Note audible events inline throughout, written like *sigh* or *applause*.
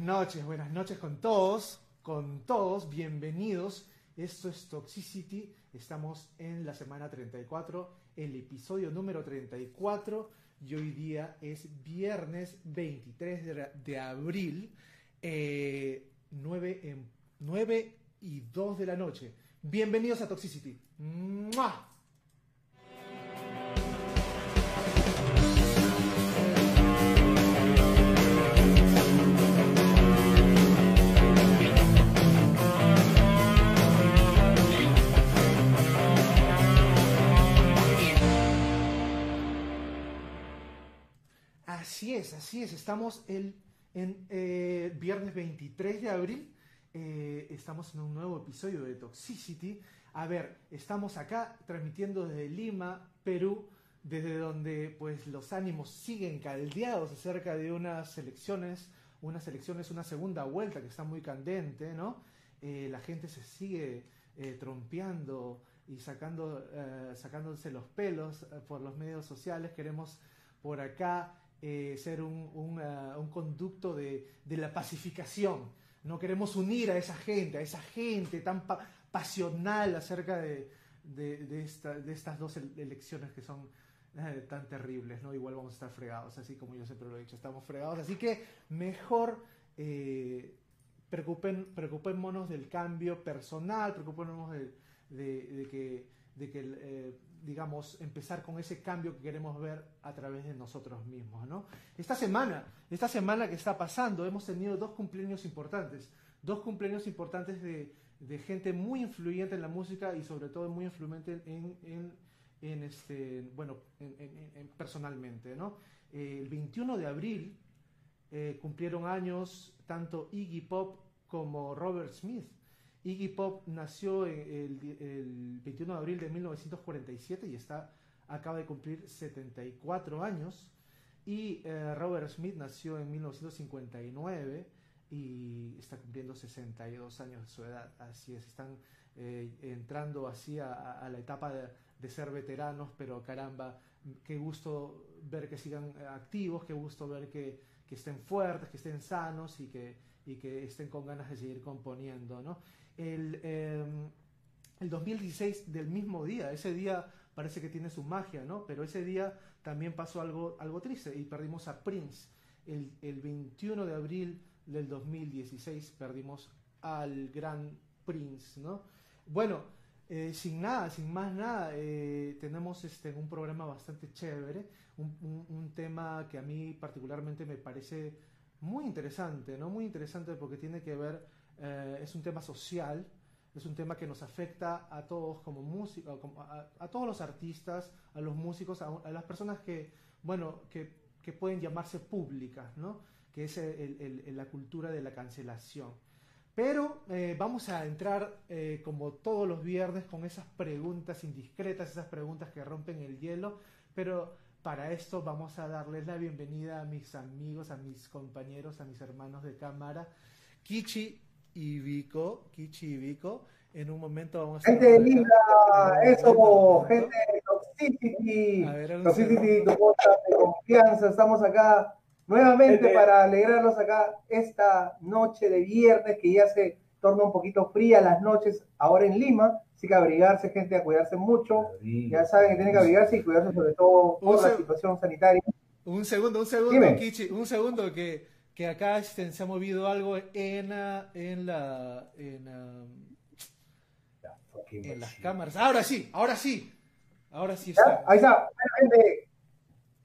Buenas noches, buenas noches con todos, con todos, bienvenidos. Esto es Toxicity, estamos en la semana 34, el episodio número 34 y hoy día es viernes 23 de, abril, eh, 9, en, 9 y 2 de la noche. Bienvenidos a Toxicity. Así es, así es. Estamos el, en eh, viernes 23 de abril. eh, estamos en un nuevo episodio de Toxicity. A ver, estamos acá transmitiendo desde Lima, Perú, desde donde pues los ánimos siguen caldeados acerca de unas elecciones, unas elecciones, una segunda vuelta que está muy candente, ¿no? Eh, la gente se sigue trompeando y sacando, sacándose los pelos por los medios sociales. Queremos por acá eh, ser un, un, ah, un conducto de, de la pacificación. No queremos unir a esa gente, a esa gente tan pa- pasional acerca de, de, de esta- de estas dos ele- elecciones que son eh, tan terribles, ¿no? Igual vamos a estar fregados, así como yo siempre lo he dicho, estamos fregados. Así que mejor eh, preocupen, preocupémonos del cambio personal, preocupémonos de, de- que, que eh, digamos, empezar con ese cambio que queremos ver a través de nosotros mismos, ¿no? Esta semana, esta semana que está pasando, hemos tenido dos cumpleaños importantes, dos cumpleaños importantes de, de gente muy influyente en la música y sobre todo muy influyente en, en, en este, bueno, en- en- en- personalmente, ¿no? El 21 de abril eh, cumplieron años tanto Iggy Pop como Robert Smith. Iggy Pop nació el, el 21 de abril de 1947 y está, acaba de cumplir 74 años. Y eh, Robert Smith nació en 1959 y está cumpliendo 62 años de su edad. Así es, están eh, entrando así a la etapa de, de ser veteranos, pero caramba, qué gusto ver que sigan eh, activos, qué gusto ver que, que estén fuertes, que estén sanos y que, y que estén con ganas de seguir componiendo, ¿no? El, eh, el 2016 del mismo día, ese día parece que tiene su magia, ¿no? Pero ese día también pasó algo, algo triste y perdimos a Prince. El, el 21 de abril del 2016 perdimos al gran Prince, ¿no? Bueno, eh, sin nada, sin más nada, eh, tenemos este, un programa bastante chévere, un, un- un tema que a mí particularmente me parece muy interesante, ¿no? Muy interesante porque tiene que ver, eh, es un tema social, es un tema que nos afecta a todos como músicos, a, a todos los artistas, a los músicos, a, a las personas que, bueno, que, que pueden llamarse públicas, ¿no? Que es el- el- la cultura de la cancelación. Pero eh, vamos a entrar, eh, como todos los viernes, con esas preguntas indiscretas, esas preguntas que rompen el hielo. Pero para esto vamos a darles la bienvenida a mis amigos, a mis compañeros, a mis hermanos de cámara, Kichi y Vico. Kichi y Vico. En un momento vamos a... Gente de Libra, Un eso, momento. gente de Toxicity, Toxicity, tu podcast de confianza. Estamos acá nuevamente Gente. para alegrarnos acá esta noche de viernes que ya se torna un poquito fría las noches ahora en Lima. Así que abrigarse, gente, a cuidarse mucho. Ya saben que tienen que abrigarse y cuidarse sobre todo por la situación sanitaria. Un segundo, un segundo, Dime. Kichi, un segundo que, que acá este, se ha movido algo en, en la en, ah, en las cámaras. Ahora sí, ahora sí. Ahora sí está. Ahí está. Gente,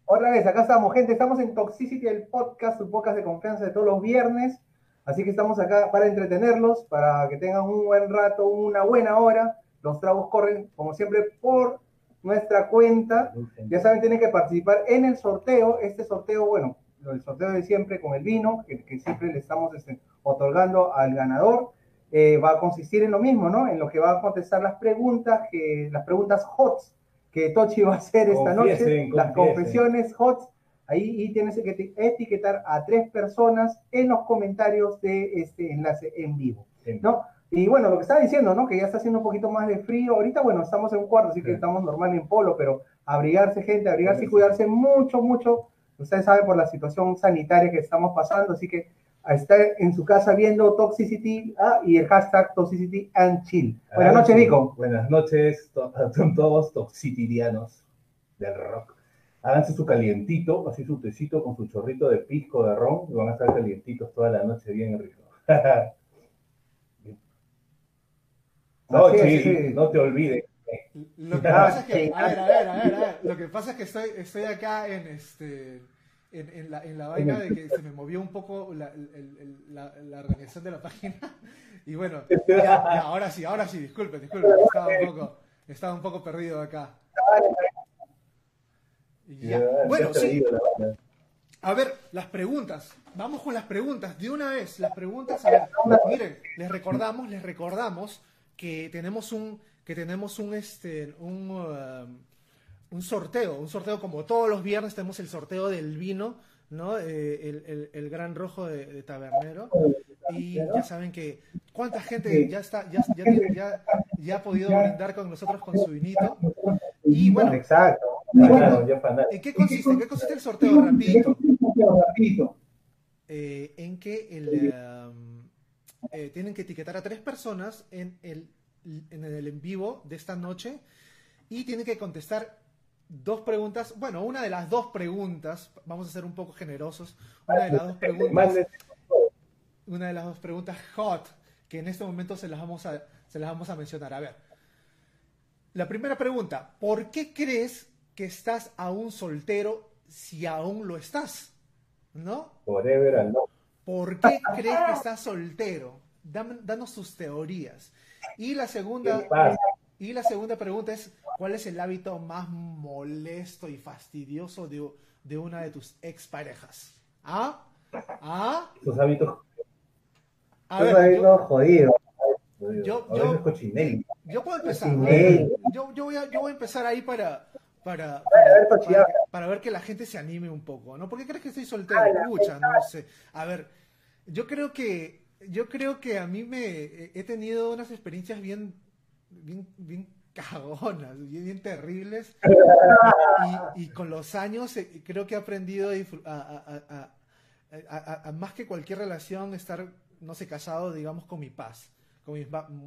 otra vez, acá estamos, gente. Estamos en Toxicity, el podcast, su podcast de confianza de todos los viernes. Así que estamos acá para entretenerlos, para que tengan un buen rato, una buena hora. Los tragos corren, como siempre, por nuestra cuenta. Ya saben, tienen que participar en el sorteo. Este sorteo, bueno, el sorteo de siempre con el vino, que, que siempre le estamos este, otorgando al ganador. Eh, va a consistir en lo mismo, ¿no? En lo que va a contestar las preguntas, que, las preguntas HOTS que Tochi va a hacer esta Confiesen, noche, las confiesen. confesiones HOTS. Ahí y tienes que eti- etiquetar a tres personas en los comentarios de este enlace en vivo, ¿no? Y bueno, lo que estaba diciendo, ¿no? Que ya está haciendo un poquito más de frío. Ahorita, bueno, estamos en un cuarto, así que Sí. estamos normal en polo, pero abrigarse, gente, abrigarse y cuidarse mucho, mucho. Ustedes saben por la situación sanitaria que estamos pasando, así que está en su casa viendo Toxicity ah, y el hashtag Toxicity and Chill. Buenas ah, noches, Nico. Buenas noches a todos toxicidianos del rock. Háganse su calientito, así su tecito con su chorrito de pisco de ron y van a estar calientitos toda la noche bien rico. *laughs* no, Chill, no te olvides. Lo que pasa es que, a ver, a ver, a ver, lo que pasa es que estoy, estoy acá en este en, la, en la vaina de que se me movió un poco la, la, organización de la página. *laughs* Y bueno, ahora sí, ahora sí, disculpe, disculpe, estaba un poco, estaba un poco perdido acá. Bueno, sí. A ver, las preguntas. Vamos con las preguntas. De una vez, las preguntas. A ver, miren, les recordamos, les recordamos que tenemos un, que tenemos un, este, un, um, un sorteo, un sorteo como todos los viernes tenemos el sorteo del vino, ¿no? Eh, el, gran rojo de, tabernero. Y ya saben que cuánta gente ya está, ya, ya, ya, ha podido brindar con nosotros con su vinito. Y bueno, Exacto. ¿en qué consiste? ¿En qué consiste el sorteo? Rapidito. Eh, en que el, um, eh, tienen que etiquetar a tres personas en el, en el en vivo de esta noche y tienen que contestar dos preguntas, bueno, una de las dos preguntas, vamos a ser un poco generosos, una de las dos preguntas, una de las dos preguntas hot, que en este momento se las vamos a, se las vamos a mencionar. A ver, la primera pregunta, ¿por qué crees que estás aún soltero si aún lo estás? ¿No? Forever no. ¿Por qué crees que estás soltero? danos tus teorías. Y la segunda, y la segunda pregunta es, ¿cuál es el hábito más molesto y fastidioso de, de una de tus exparejas? ¿Ah? ¿Ah? Tus hábitos. A ver, hábitos jodidos. Yo, yo, yo, puedo empezar. Yo, yo, voy a, yo voy a empezar ahí para, para, para, ver que la gente se anime un poco, ¿no? ¿Por qué crees que estoy soltero? Escucha, no sé. A ver, yo creo que yo creo que a mí me he tenido unas experiencias bien bien, bien cagonas, bien, terribles. Y, con los años eh, creo que he aprendido a, más que cualquier relación, estar, no sé, casado, digamos, con mi paz, con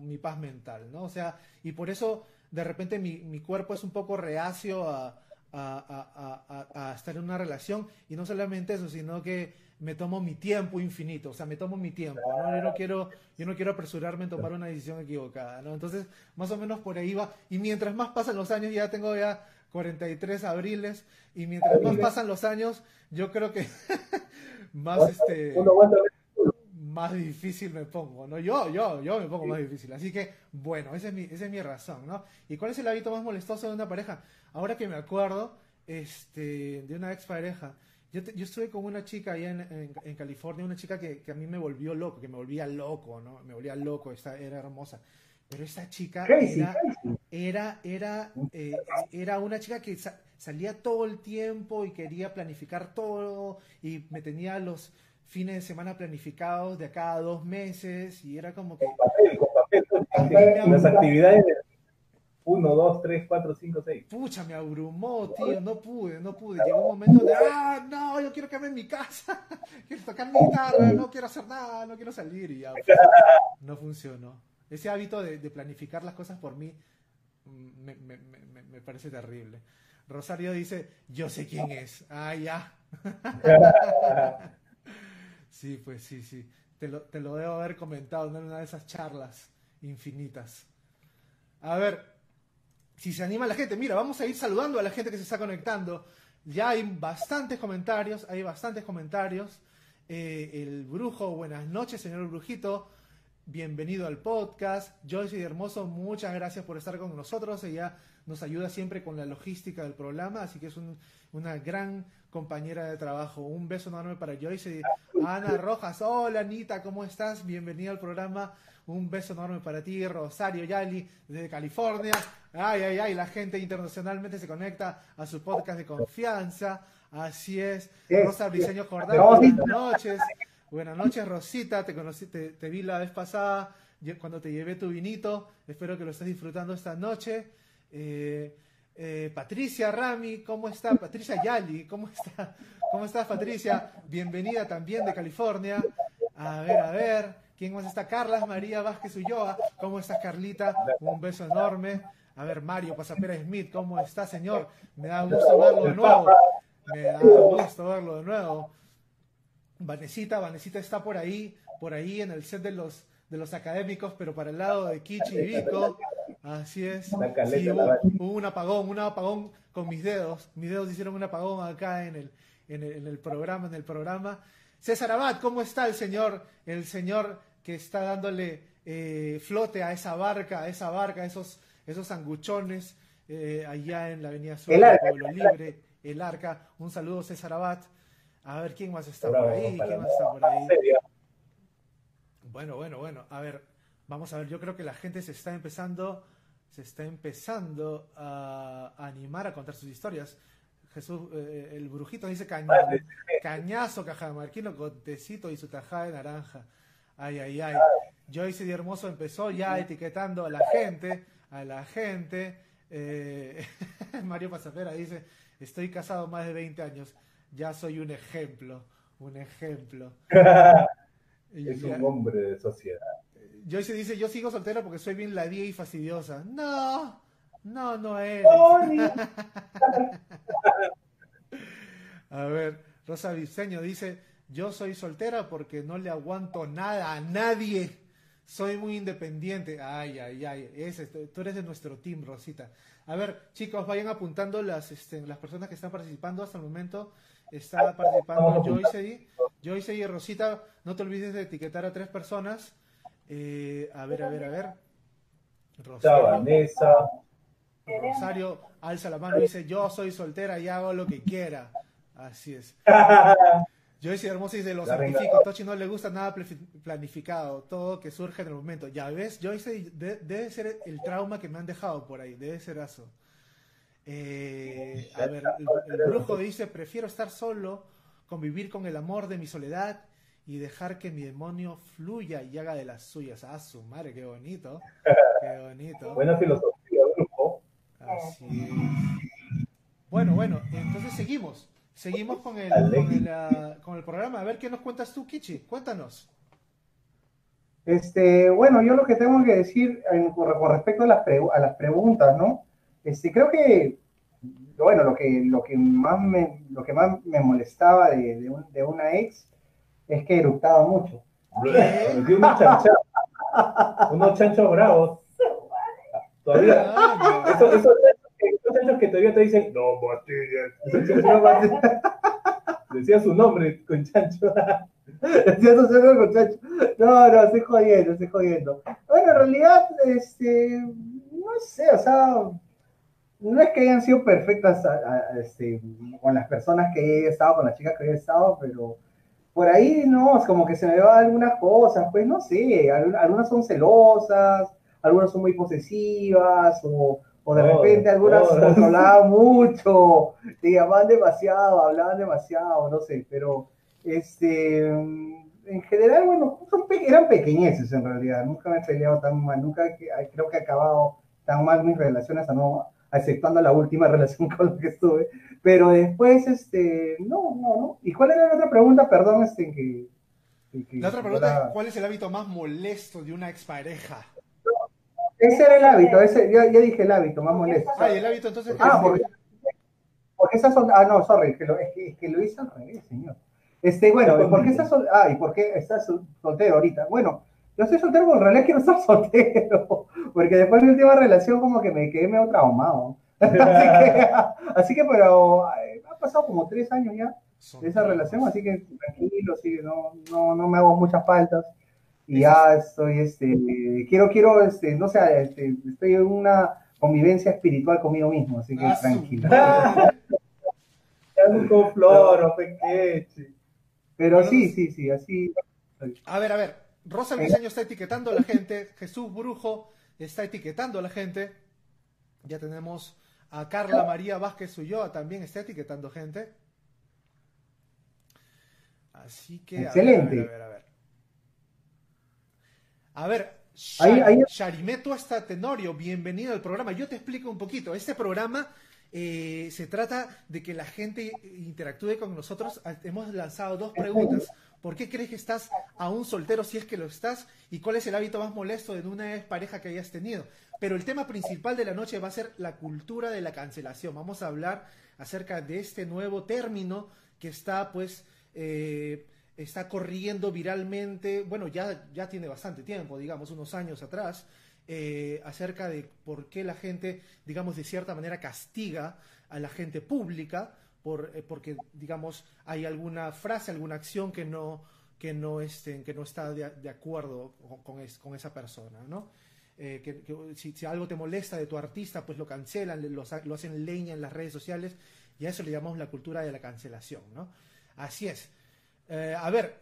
mi, paz mental, ¿no? O sea, y por eso de repente mi, mi cuerpo es un poco reacio a, a, estar en una relación y no solamente eso, sino que me tomo mi tiempo infinito, o sea, me tomo mi tiempo, ¿no? Yo no quiero, yo no quiero apresurarme en tomar una decisión equivocada, ¿no? Entonces, más o menos por ahí va, y mientras más pasan los años, ya tengo ya 43 abriles, y mientras más pasan los años, yo creo que *laughs* más este más difícil me pongo, ¿no? Yo, yo, yo me pongo más difícil. Así que, bueno, esa es mi, esa es mi razón, ¿no? ¿Y cuál es el hábito más molestoso de una pareja? Ahora que me acuerdo, este, de una expareja, yo, yo estuve con una chica allá en, en, California, una chica que, que, a mí me volvió loco, que me volvía loco, ¿no? Me volvía loco, esta, era hermosa. Pero esta chica era, era, era, eh, era, una chica que salía todo el tiempo y quería planificar todo y me tenía los fines de semana planificados de a cada dos meses y era como que... Las actividades 1, 2, 3, 4, 5, 6. Pucha, me abrumó, tío, no pude, no pude. Llegó un momento de, ah, no, yo quiero quedarme en mi casa, *laughs* quiero tocar mi guitarra, no quiero hacer nada, no quiero salir y ya. No funcionó. Ese hábito de, de planificar las cosas por mí mm, me, me, me, me, parece terrible. Rosario dice, yo sé quién es. Ah, ya. *laughs* *laughs* sí, pues sí, sí. Te lo, te lo debo haber comentado en una de esas charlas infinitas. A ver, si se anima la gente, mira, vamos a ir saludando a la gente que se está conectando. Ya hay bastantes comentarios, hay bastantes comentarios. Eh, el brujo, buenas noches, señor brujito. Bienvenido al podcast. Joyce y Hermoso, muchas gracias por estar con nosotros. Ella nos ayuda siempre con la logística del programa, así que es una gran compañera de trabajo. Un beso enorme para Joyce. Ana Rojas, hola Anita, ¿cómo estás? Bienvenida al programa. Un beso enorme para ti, Rosario Yali, desde California. Ay, ay, ay, la gente internacionalmente se conecta a su podcast de confianza. Así es. Rosa Briseño Jordán, buenas noches. Buenas noches, Rosita. Te, conocí, te, vi la vez pasada cuando te llevé tu vinito. Espero que lo estés disfrutando esta noche. Eh, eh, Patricia Rami, ¿cómo está? Patricia Yali, ¿cómo está? ¿Cómo estás, Patricia? Bienvenida también de California. A ver, a ver. ¿Quién más está? Carla María Vázquez Ulloa. ¿Cómo estás, Carlita? Un beso enorme. A ver, Mario Pasapera Smith, ¿cómo está, señor? Me da gusto verlo de nuevo. Me da gusto verlo de nuevo. Vanesita, Vanesita está por ahí, por ahí en el set de los, de los académicos, pero para el lado de Kichi y Vico. Así es. La caleta, Sí, la hubo, un apagón, un apagón con mis dedos. Mis dedos hicieron un apagón acá en el, en el, en el programa, en el programa. César Abad, ¿cómo está el señor? El señor que está dándole eh, flote a esa barca, a esa barca, a esos, esos anguchones eh, allá en la Avenida Sur, El Arca. Pueblo Libre, el Arca. Un saludo, César Abad. A ver quién más está Bravo, por ahí, quién más está por ahí. Bueno, bueno, bueno. A ver, vamos a ver. Yo creo que la gente se está empezando, se está empezando a animar a contar sus historias. Jesús, eh, el brujito dice caña- cañazo, cajamarquino con tecito y su tajada de naranja. Ay, ay, ay. Joyce Di Hermoso empezó ya etiquetando a la gente, a la gente. Eh, *laughs* Mario Pasapera dice, estoy casado más de 20 años, ya soy un ejemplo, un ejemplo. *laughs* Es ya- un hombre de sociedad. Joyce dice, yo sigo soltera porque soy bien ladía y fastidiosa. No, no, no. Tony. *laughs* A ver, Rosa Viseño dice, yo soy soltera porque no le aguanto nada a nadie. Soy muy independiente. Ay, ay, ay. Ese, tú eres de nuestro team, Rosita. A ver, chicos, vayan apuntando las, este, las personas que están participando hasta el momento. Está participando Joyce y, Joyce y Rosita. No te olvides de etiquetar a tres personas. Eh, a ver, a ver, a ver. Rosario, Vanessa. Rosario alza la mano y dice, yo soy soltera y hago lo que quiera. Así es. *laughs* Joyce Hermosa dice, lo La certifico, Tochi no le gusta nada planifi- planificado, todo que surge en el momento. Ya ves, Joyce, de- debe ser el trauma que me han dejado por ahí, debe ser eso. Eh, a ver, el, el brujo dice, prefiero estar solo, convivir con el amor de mi soledad y dejar que mi demonio fluya y haga de las suyas. Ah, su madre, qué bonito, *laughs* qué bonito. Buena filosofía, grupo. Así es. Bueno, bueno, entonces seguimos. Seguimos con el, con el, ah, con el programa. A ver qué nos cuentas tú, Kichi. Cuéntanos. Este, bueno, yo lo que tengo que decir en- con, respecto a las, a las preguntas, ¿no? Este, creo que, bueno, lo que, lo que, más, me, lo que más me molestaba de, de, un- de una ex es que eructaba mucho. Unos chanchos, *laughs* unos chanchos bravos. Todavía. *laughs* Esos, esos chanchos que, esos chanchos que todavía te dicen, no, chanchos, *laughs* Decía su nombre con chancho. Decía eso solo con chacho. No, no, estoy jodiendo, estoy jodiendo. Bueno, en realidad, este, no sé, o sea, no es que hayan sido perfectas a- a- este, con las personas que he estado, con las chicas que he estado, pero por ahí no, es como que se me van algunas cosas, pues no sé, al- algunas son celosas, algunas son muy posesivas, o, o de Todas, repente algunas controlaban mucho, *laughs* te llamaban demasiado, hablaban demasiado, no sé, pero este, en general, bueno, son eran pequeñeces en realidad, nunca me he peleado tan mal, nunca creo que he acabado tan mal mis relaciones, a no, exceptuando la última *laughs* relación con la que estuve, pero después, este, no, no, no. ¿Y cuál era la otra pregunta? Perdón, este, que... La otra pregunta era- es, ¿cuál es el hábito más molesto de una expareja? Ese era el hábito, ese, yo, yo dije el hábito, más molesto. Ah, y el hábito entonces... Ah, porque, porque esas son, ah, no, sorry, que lo, es, que, es que lo hice al revés, señor. Este, bueno, ¿y ¿por qué estás, sol- ah, ¿y por qué estás sol- soltero ahorita? Bueno, yo estoy soltero, pero en realidad quiero estar *laughs* soltero, porque después de mi última relación como que me quedé medio traumado. *laughs* así que, *laughs* así que, pero eh, ha pasado como tres años ya de esa relación, así que tranquilo, sí, no, no, no me hago muchas faltas. Y ya estoy, este, quiero, quiero, este, no sé, este, estoy en una convivencia espiritual conmigo mismo, así que Ah, tranquilo. con flor o pequeche. Pero sí, sí, sí, así. A ver, a ver. Rosa Briseño está etiquetando a la gente. Jesús Brujo está etiquetando a la gente. Ya tenemos a Carla María Vázquez Ulloa también está etiquetando gente. Así que. a ver, Excelente. A ver, a ver, a ver. A ver, Ahí- Shar- ahí- Sharimeto hasta Tenorio, bienvenido al programa. Yo te explico un poquito. Este programa eh, se trata de que la gente interactúe con nosotros. Hemos lanzado dos preguntas. ¿Por qué crees que estás aún soltero si es que lo estás? ¿Y cuál es el hábito más molesto de una pareja que hayas tenido? Pero el tema principal de la noche va a ser la cultura de la cancelación. Vamos a hablar acerca de este nuevo término que está, pues, eh, está corriendo viralmente. Bueno, ya, ya tiene bastante tiempo, digamos, unos años atrás. Eh, acerca de por qué la gente, digamos, de cierta manera castiga a la gente pública por, eh, porque, digamos, hay alguna frase, alguna acción que no, que no, este, que no está de, acuerdo con, con, esa persona, ¿no? Eh, que, si, algo te molesta de tu artista, pues lo cancelan, lo, lo, hacen leña en las redes sociales y a eso le llamamos la cultura de la cancelación, ¿no? Así es. a ver,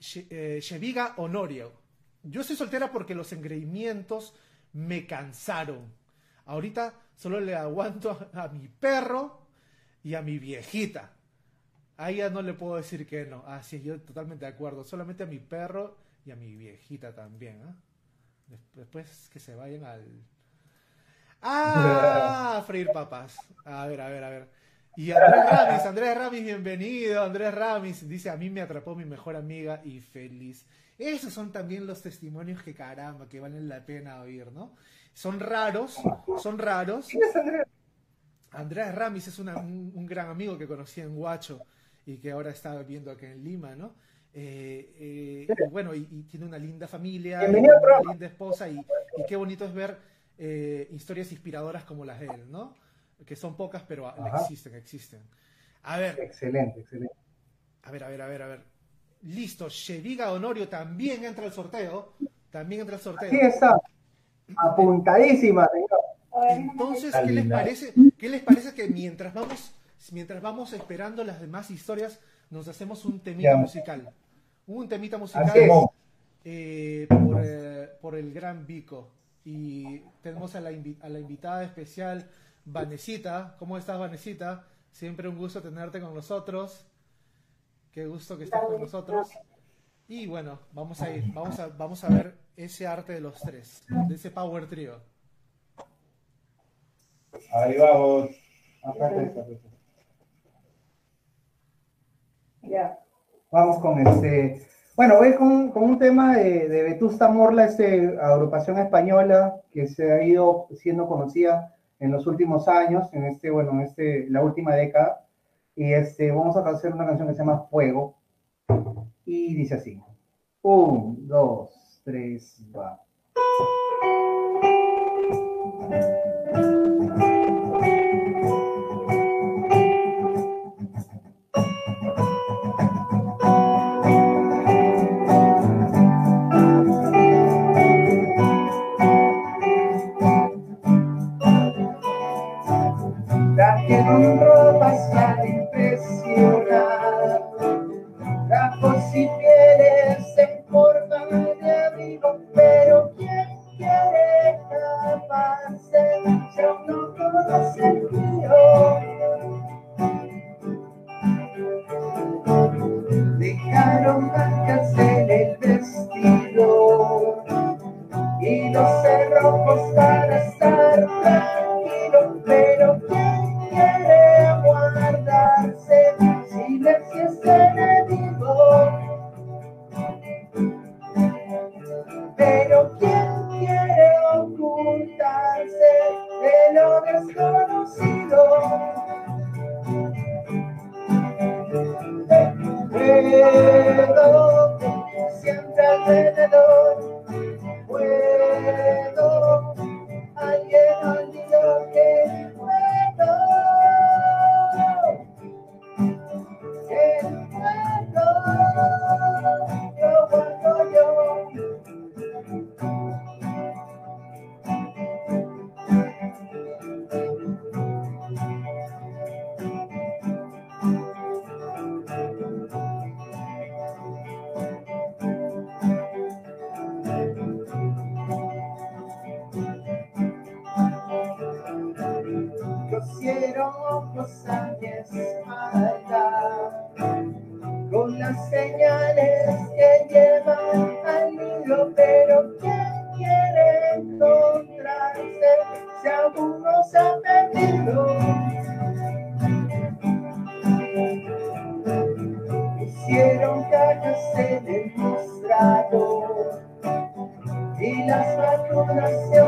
Sheviga Honorio, yo soy soltera porque los engreimientos me cansaron. Ahorita solo le aguanto a, mi perro y a mi viejita. A ella no le puedo decir que no. Ah, sí, yo totalmente de acuerdo. Solamente a mi perro y a mi viejita también. ¿eh? Después que se vayan al... ¡Ah! A *laughs* freír papas. A ver, a ver, a ver. Y Andrés Ramis, Andrés Ramis, bienvenido. Andrés Ramis dice, a mí me atrapó mi mejor amiga y feliz. Esos son también los testimonios que caramba, que valen la pena oír, ¿no? Son raros, son raros. Andrés Ramis es un, gran amigo que conocí en Huacho y que ahora está viviendo aquí en Lima, ¿no? Eh, eh, y bueno, y, tiene una linda familia, una linda esposa y, qué bonito es ver eh, historias inspiradoras como las de él, ¿no? Que son pocas, pero existen, existen. A ver. Excelente, excelente. A ver, a ver, a ver, a ver. Listo, Sheviga Honorio también entra al sorteo. También entra al sorteo. Aquí está. Apuntadísima, Entonces, ¿qué les parece? ¿Qué les parece que mientras vamos, mientras vamos esperando las demás historias, nos hacemos un temita musical? Un temita musical eh, por, eh, por, el gran Vico. Y tenemos a la, a la invitada especial, Vanesita. ¿Cómo estás, Vanesita? Siempre un gusto tenerte con nosotros. Qué gusto que estés con nosotros. Y bueno, vamos a ir, vamos a, vamos a ver ese arte de los tres, de ese Power Trio. Ahí vamos. Ya. Vamos con este. Bueno, voy con, con un tema de, de, Vetusta Morla, este agrupación española que se ha ido siendo conocida en los últimos años, en este, bueno, en este, la última década. Y este, vamos a hacer una canción que se llama Fuego. Y dice así. Un, dos, tres, va. los cerrojos para estar con las señales que llevan al niño, pero quien quiere encontrarse si aún no se ha perdido. Hicieron callarse en el mostrado y las vacunaciones.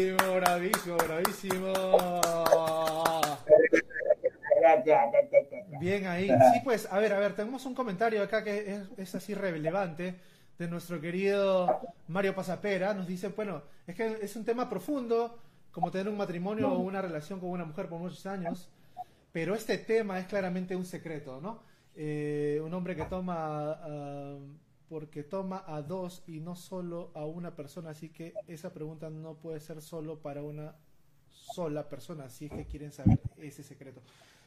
Bravísimo, bravísimo, bravísimo. Bien ahí. Sí, pues, a ver, a ver, tenemos un comentario acá que es, así relevante de nuestro querido Mario Pasapera. Nos dice, bueno, es que es un tema profundo, como tener un matrimonio o una relación con una mujer por muchos años, pero este tema es claramente un secreto, ¿no? Eh, un hombre que toma, ah, porque toma a dos y no solo a una persona, así que esa pregunta no puede ser solo para una sola persona, si es que quieren saber ese secreto.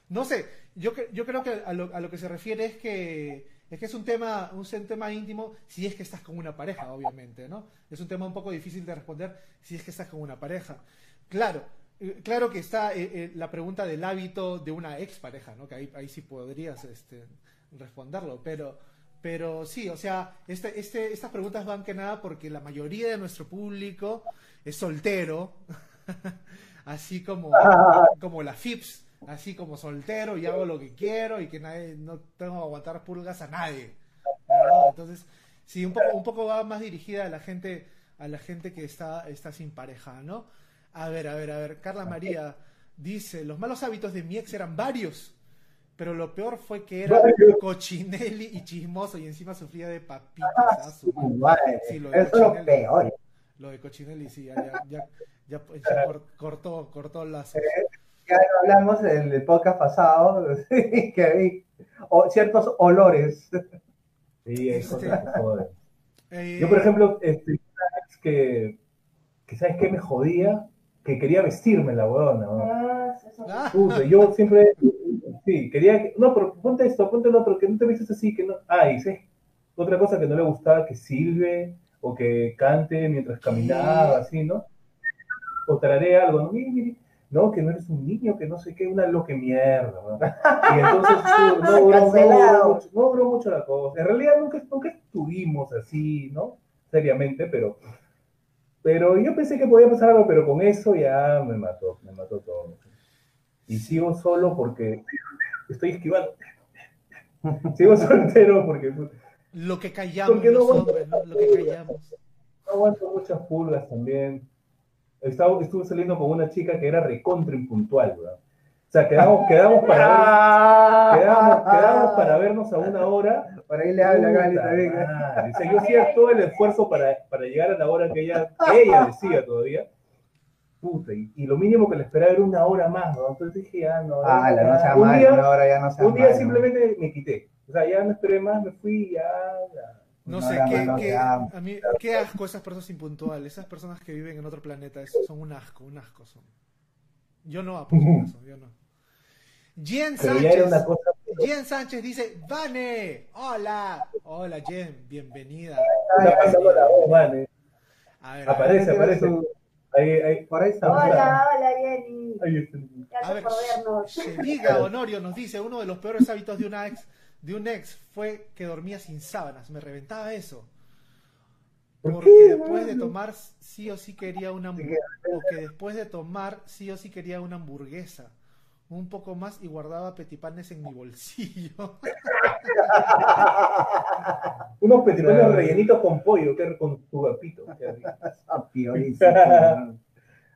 No sé, yo, yo creo que a lo, a lo que se refiere es que es que es un tema un tema íntimo si es que estás con una pareja, obviamente, ¿no? Es un tema un poco difícil de responder si es que estás con una pareja. Claro, eh, claro que está eh, eh, la pregunta del hábito de una expareja, ¿no? Que ahí, ahí sí podrías este, responderlo, pero pero sí, o sea, este, este, estas preguntas van que nada porque la mayoría de nuestro público es soltero, *laughs* así como, *laughs* como la FIPS, así como soltero y hago lo que quiero y que nadie, no tengo que aguantar pulgas a nadie. ¿verdad? Entonces, sí, un poco, un poco va más dirigida a la gente, a la gente que está, está sin pareja, ¿no? A ver, a ver, a ver, Carla María dice, los malos hábitos de mi ex eran varios, pero lo peor fue que era cochinelli y chismoso y encima sufría de papitas. Ah, su Su madre. madre. Sí, lo de Eso es lo Cochinelli. peor. Lo de Cochinelli, sí, ya, ya, ya, ya- ya cor- cortó, cortó lazos. Ya lo hablamos en el podcast pasado, *laughs* que hay o- ciertos olores. Sí, *laughs* hay Este- cosas que joden. Eh, Yo, por ejemplo, este, que, que ¿sabes qué me jodía? Que quería vestirme la huevona. ¿no? Ah, eso- ah, yo siempre, sí, quería que, no, pero ponte esto, ponte el otro, que no te vistes así, que no, ah, y sí, otra cosa que no le gustaba, que silbe, o que cante mientras caminaba, así, ¿no? O tararea algo, ¿no? Mire, mire, no, que no eres un niño, que no sé qué, una lo que mierda, ¿no? *laughs* Y entonces no, no duró mucho, no duró mucho la cosa. En realidad nunca, nunca estuvimos así, ¿no? Seriamente, pero, pero yo pensé que podía pasar algo, pero con eso ya me mató, me mató todo. Y sigo solo porque estoy esquivando. Sigo soltero porque no lo que callamos Porque no los aguanto. hombres, ¿no? Lo que callamos. aguanto muchas pulgas también. Estaba, estuve saliendo con una chica que era recontra impuntual, ¿verdad? O sea, quedamos, quedamos, para, ver- quedamos, quedamos para vernos a una hora. Por ahí le habla Gali también. madre. O sea, yo hacía todo el esfuerzo para, para llegar a la hora que ella, que ella decía todavía. Puta, y, y lo mínimo que le esperaba era una hora más, ¿no? Entonces dije, ah, no. Ah, la no sea un mal, día, una hora ya no sea un día mal, ¿no? simplemente me quité. O sea, ya no esperé más, me fui, ya. ya. No No sé, qué, qué- a mí, qué asco esas personas impuntuales, esas personas que viven en otro planeta, es- son un asco, un asco son. Yo no apoyo *laughs* eso, yo no. Jen Sánchez. cosa. Jen Sánchez dice, Vane, hola. Hola Jen, bienvenida. Vale. A ver, Aparece, Tiene aparece. su- Ahí, ahí. Por ahí está. Hola, hola Jenny. ahí está. Gracias A ver, por vernos. Shediga *laughs* Honorio nos dice, uno de los peores hábitos de una ex, de un ex fue que dormía sin sábanas. Me reventaba eso. ¿Por Porque qué, después de tomar sí o sí quería una. O que después de tomar sí o sí quería una hamburguesa. Un poco más y guardaba petipanes en mi bolsillo. *laughs* Unos petipanes Claro. rellenitos con pollo, que con tu gapito. Rico. *laughs* Ah, piorísimo.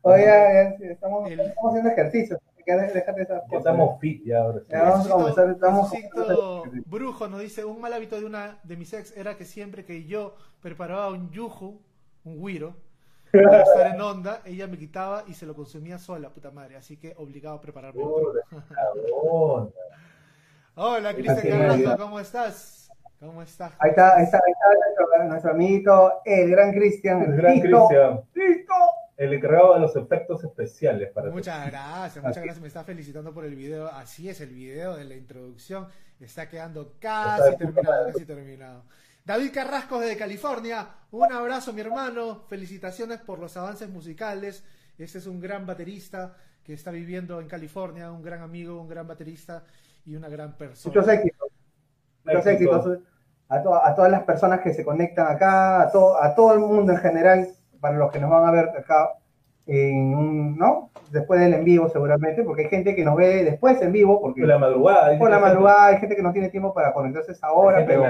Oye, ya, ya, sí, estamos, El- estamos haciendo ejercicio. estamos fit ya ahora sí. Ya vamos a comenzar, estamos Brujo nos dice, un mal hábito de una de mis ex era que siempre que yo preparaba un yuju, un guiro, para *laughs* estar en onda, ella me quitaba y se lo consumía sola, puta madre. Así que obligado a prepararme otro. Cabrón. Hola, *laughs* Cristian Carrasco. ¿cómo estás? ¿Cómo estás? Ahí está, ahí está, ahí está nuestro, nuestro amiguito, el gran Cristian. El gran. Cristian, el encargado de los efectos especiales para Muchas gracias, muchas Así. gracias. Me está felicitando por el video. Así es, el video de la introducción está quedando Está casi puta terminado, casi terminado. David Carrasco desde California, un abrazo mi hermano, felicitaciones por los avances musicales. Este es un gran baterista que está viviendo en California, un gran amigo, un gran baterista y una gran persona. Muchos éxitos. Muchos Éxito. éxitos a, to- a todas las personas que se conectan acá, a, to- a todo el mundo en general, para los que nos van a ver acá, en un- ¿no? Después del en vivo seguramente, porque hay gente que nos ve después en vivo, porque Por la madrugada. por la gente- madrugada hay gente que no tiene tiempo para conectarse a esa hora, pero...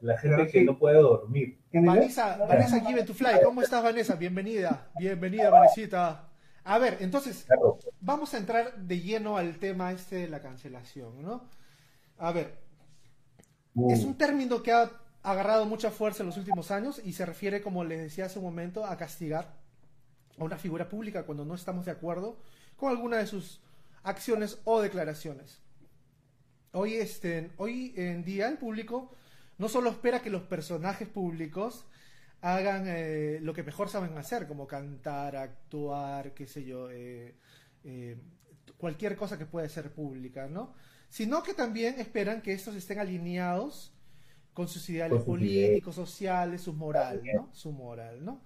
La gente Pero que sí. no puede dormir. Vanessa, Vanessa Given to Fly, ¿cómo estás Vanessa? Bienvenida, bienvenida Vanesita. A ver, entonces, Claro. vamos a entrar de lleno al tema este de la cancelación, ¿no? A ver, Uh, es un término que ha agarrado mucha fuerza en los últimos años y se refiere, como les decía hace un momento, a castigar a una figura pública cuando no estamos de acuerdo con alguna de sus acciones o declaraciones. Hoy, este, hoy en día el público no solo espera que los personajes públicos hagan eh, lo que mejor saben hacer, como cantar, actuar, qué sé yo, eh, eh, cualquier cosa que pueda ser pública, ¿no? Sino que también esperan que estos estén alineados con sus ideales políticos, sociales, su moral. ¿no? Su moral, ¿no?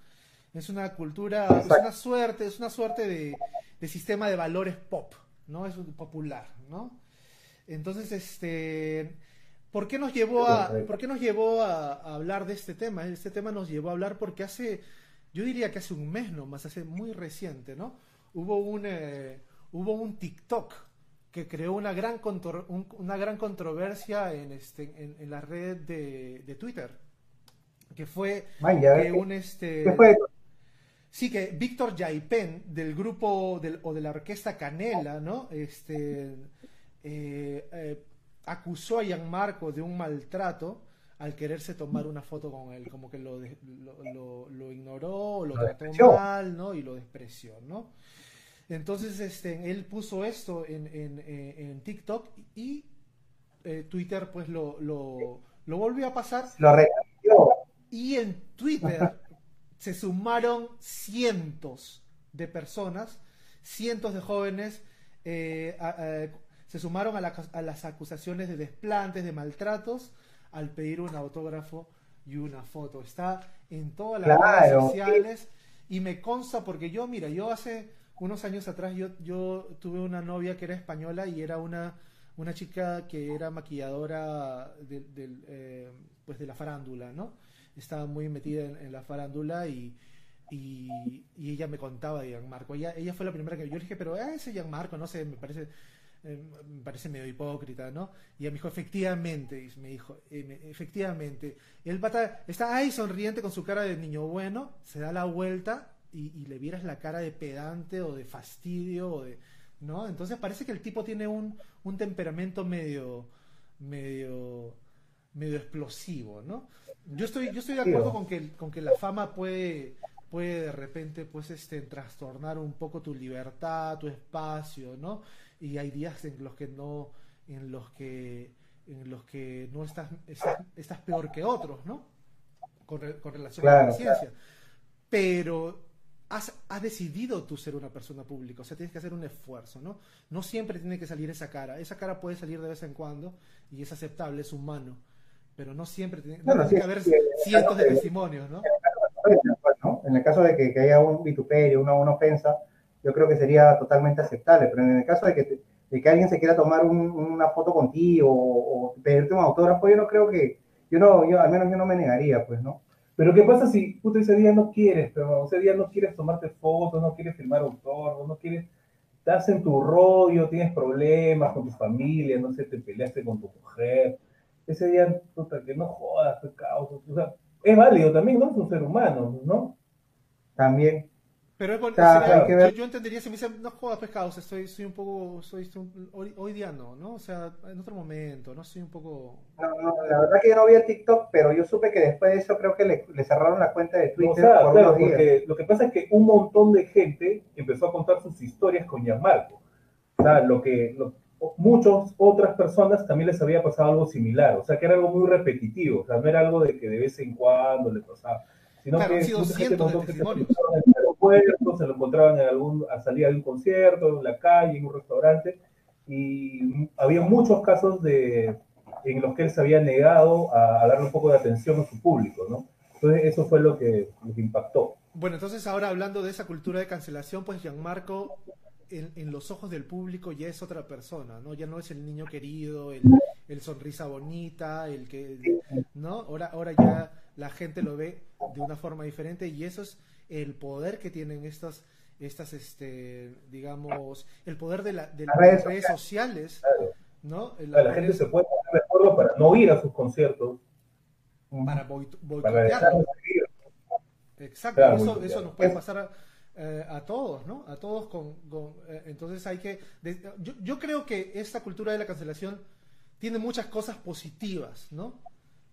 Es una cultura, es una suerte, es una suerte de, de sistema de valores pop, ¿no? Es popular, ¿no? Entonces, este, ¿por qué nos llevó a, por qué nos llevó a, a hablar de este tema? Este tema nos llevó a hablar porque hace, yo diría que hace un mes nomás, hace muy reciente, ¿no? Hubo un, eh, hubo un TikTok que creó una gran, contro- un- una gran controversia en, este, en, en la red de, de Twitter, que fue que ves, un este ¿qué fue? Sí, que Víctor Yaipen, del grupo del- o de la orquesta Canela, ¿no? Este, eh, eh, acusó a Gianmarco de un maltrato al quererse tomar una foto con él, como que lo, lo, lo- lo ignoró, lo Lo trató despreció. mal, ¿no? Y lo despreció, ¿no? Entonces, este, él puso esto en, en, en TikTok y eh, Twitter, pues, lo, lo, lo volvió a pasar Lo recabió. y en Twitter se sumaron cientos de personas, cientos de jóvenes, eh, a- a- se sumaron a, la- a las acusaciones de desplantes, de maltratos, al pedir un autógrafo y una foto. Está en todas las Claro. redes sociales y me consta porque yo, mira, yo hace unos años atrás yo, yo tuve una novia que era española y era una, una chica que era maquilladora eh, pues de la farándula, ¿no? Estaba muy metida en, la farándula y, y, ella me contaba de Gianmarco. Ella, ella fue la primera que yo le dije, pero ah, ese Gianmarco, no sé, me parece, eh, me parece medio hipócrita, ¿no? Y ella me dijo, efectivamente, y me dijo, eh, me- efectivamente. Y el pata está ahí sonriente con su cara de niño bueno, se da la vuelta y, y le vieras la cara de pedante o de fastidio o de... ¿No? Entonces parece que el tipo tiene un, un temperamento medio, medio, medio explosivo, ¿no? Yo estoy, yo estoy de acuerdo con que, con que la fama puede, puede de repente, pues, este, trastornar un poco tu libertad, tu espacio, ¿no? Y hay días en los que no, en los que, en los que no estás, estás, estás peor que otros, ¿no? Con, re- con relación a la ciencia. Pero has, has decidido tú ser una persona pública, o sea, tienes que hacer un esfuerzo, ¿no? No siempre tiene que salir esa cara, esa cara puede salir de vez en cuando y es aceptable, es humano, pero no siempre tiene, no Bueno, tiene sí, que haber sí, cientos de testimonios, ¿no? ¿no? En el caso de que, que haya un vituperio, una, una ofensa, yo creo que sería totalmente aceptable, pero en el caso de que, de que alguien se quiera tomar un- una foto contigo o, o pedirte un autógrafo, yo no creo que, yo no, yo al menos yo no me negaría, pues, ¿no? Pero ¿qué pasa si tú ese día no quieres, pero ese día no quieres tomarte fotos, no quieres firmar autógrafos, no quieres, estás en tu rollo, tienes problemas con tu familia, no sé, te peleaste con tu mujer, ese día, puta, que no jodas, qué causa, o sea, es válido también, ¿no? Es un ser humano, ¿no? También. Pero es ver- yo, yo entendería si me dicen, no jodas pescados, estoy, soy un poco, soy, soy un- hoy, hoy día no, ¿no? O sea, en otro momento, ¿no? Soy un poco... No, no, la verdad que yo no vi el TikTok, pero yo supe que después de eso creo que le, le cerraron la cuenta de O Twitter sea, por claro, días. porque lo que pasa es que un montón de gente empezó a contar sus historias con Gianmarco. O sea, lo que lo- muchas otras personas también les había pasado algo similar. O sea, que era algo muy repetitivo. O sea, no era algo de que de vez en cuando le pasaba. Sino Claro, que han sido cientos de que se testimonios. encontraban en el aeropuerto, se lo encontraban en algún, a salida de un concierto, en la calle, en un restaurante. Y había muchos casos de, en los que él se había negado a, a darle un poco de atención a su público, ¿no? Entonces eso fue lo que, lo que impactó. Bueno, entonces ahora hablando de esa cultura de cancelación, pues Gianmarco en, en los ojos del público ya es otra persona, ¿no? Ya no es el niño querido, el, el sonrisa bonita, el que, ¿no? Ahora, ahora ya la gente lo ve de una forma diferente y eso es el poder que tienen estas, estas, este, digamos, el poder de, la, de Las redes redes, sociales, Claro. ¿no? La gente se puede poner de acuerdo para no ir a sus conciertos, para boi- para dejar boicotearlo. de seguir. Exacto, Claro, eso, eso nos puede pasar a, eh, a todos, ¿no? A todos con... con, eh, entonces hay que... de- yo, yo creo que esta cultura de la cancelación tiene muchas cosas positivas, ¿no?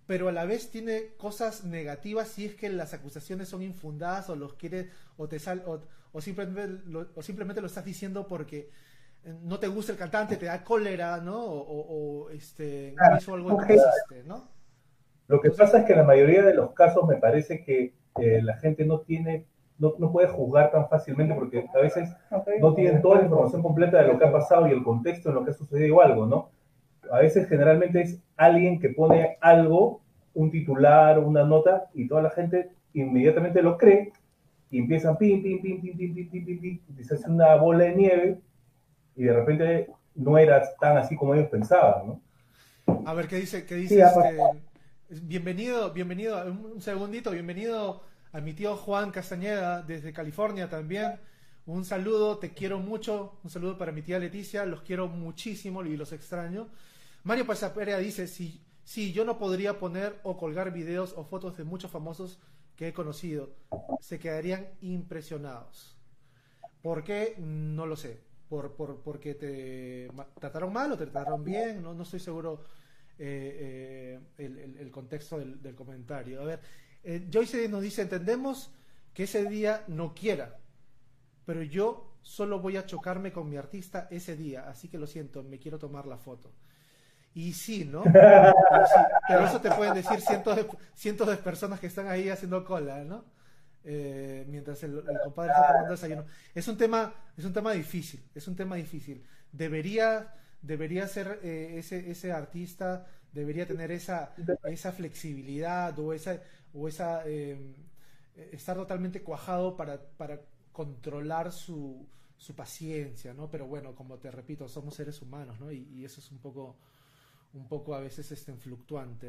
Pero a la vez tiene cosas negativas si es que las acusaciones son infundadas o los quiere o te sal o, o simplemente lo, o simplemente lo estás diciendo porque eh, no te gusta el cantante, te da cólera, ¿no? O, o- o, este Claro, hizo algo que no ¿no? Lo que pasa es que en la mayoría de los casos me parece que eh, la gente no tiene, no, no puede juzgar tan fácilmente porque a veces no tienen toda la información completa de lo que ha pasado y el contexto en lo que ha sucedido o algo, ¿no? A veces generalmente es alguien que pone algo, un titular o una nota, y toda la gente inmediatamente lo cree y empiezan pim, pim, pim, pim, pim, pim, pim, pim, pim, y se hace una bola de nieve y de repente no era tan así como ellos pensaban, ¿no? A ver, ¿qué dice? ¿Qué dice Sí, este? Bienvenido, bienvenido, un un segundito, bienvenido a mi tío Juan Castañeda desde California también. Un saludo, te quiero mucho. Un saludo para mi tía Leticia, los quiero muchísimo y los extraño. Mario Pasaperea dice, sí, sí, yo no podría poner o colgar videos o fotos de muchos famosos que he conocido. Se quedarían impresionados. ¿Por qué? No lo sé. Por, por, porque te trataron mal o te trataron bien, no, no estoy seguro eh, eh, el, el- el contexto del, del comentario. A ver, eh, Joyce nos dice, entendemos que ese día no quiera, pero yo solo voy a chocarme con mi artista ese día, así que lo siento, me quiero tomar la foto. Y sí, ¿no? *laughs* Y sí, pero eso te pueden decir cientos de, cientos de personas que están ahí haciendo cola, ¿no? Eh, mientras el, el compadre está tomando desayuno. Es un tema, es un tema difícil, es un tema difícil. Debería, debería ser eh, ese, ese artista, debería tener esa, esa flexibilidad o esa, o esa eh, estar totalmente cuajado para, para controlar su, su paciencia, ¿no? Pero bueno, como te repito, somos seres humanos, ¿no? Y, y eso es un poco, un poco a veces este, fluctuante.